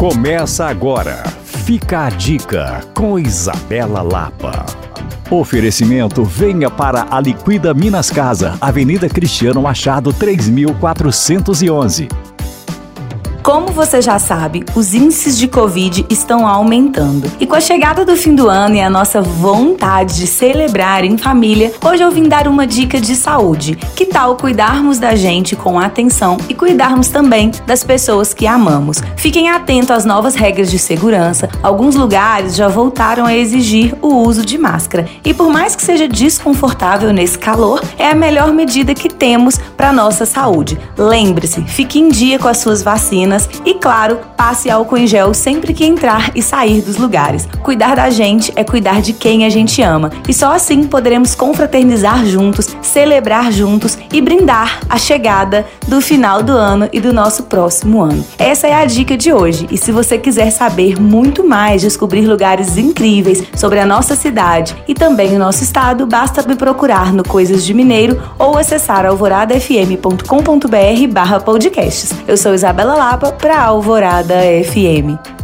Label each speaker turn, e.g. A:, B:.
A: Começa agora. Fica a dica com Isabela Lapa. Oferecimento venha para a Liquida Minas Casa, Avenida Cristiano Machado 3411.
B: Como você já sabe, os índices de Covid estão aumentando. E com a chegada do fim do ano e a nossa vontade de celebrar em família, hoje eu vim dar uma dica de saúde. Que tal cuidarmos da gente com atenção e cuidarmos também das pessoas que amamos? Fiquem atentos às novas regras de segurança. Alguns lugares já voltaram a exigir o uso de máscara. E por mais que seja desconfortável nesse calor, é a melhor medida que temos para nossa saúde. Lembre-se, fique em dia com as suas vacinas e, claro, passe álcool em gel sempre que entrar e sair dos lugares. Cuidar da gente é cuidar de quem a gente ama e só assim poderemos confraternizar juntos, celebrar juntos e brindar a chegada do final do ano e do nosso próximo ano. Essa é a dica de hoje e se você quiser saber muito mais, descobrir lugares incríveis sobre a nossa cidade e também o nosso estado, basta me procurar no Coisas de Mineiro ou acessar alvoradafm.com.br barra podcasts. Eu sou Isabela Lapa para Alvorada FM.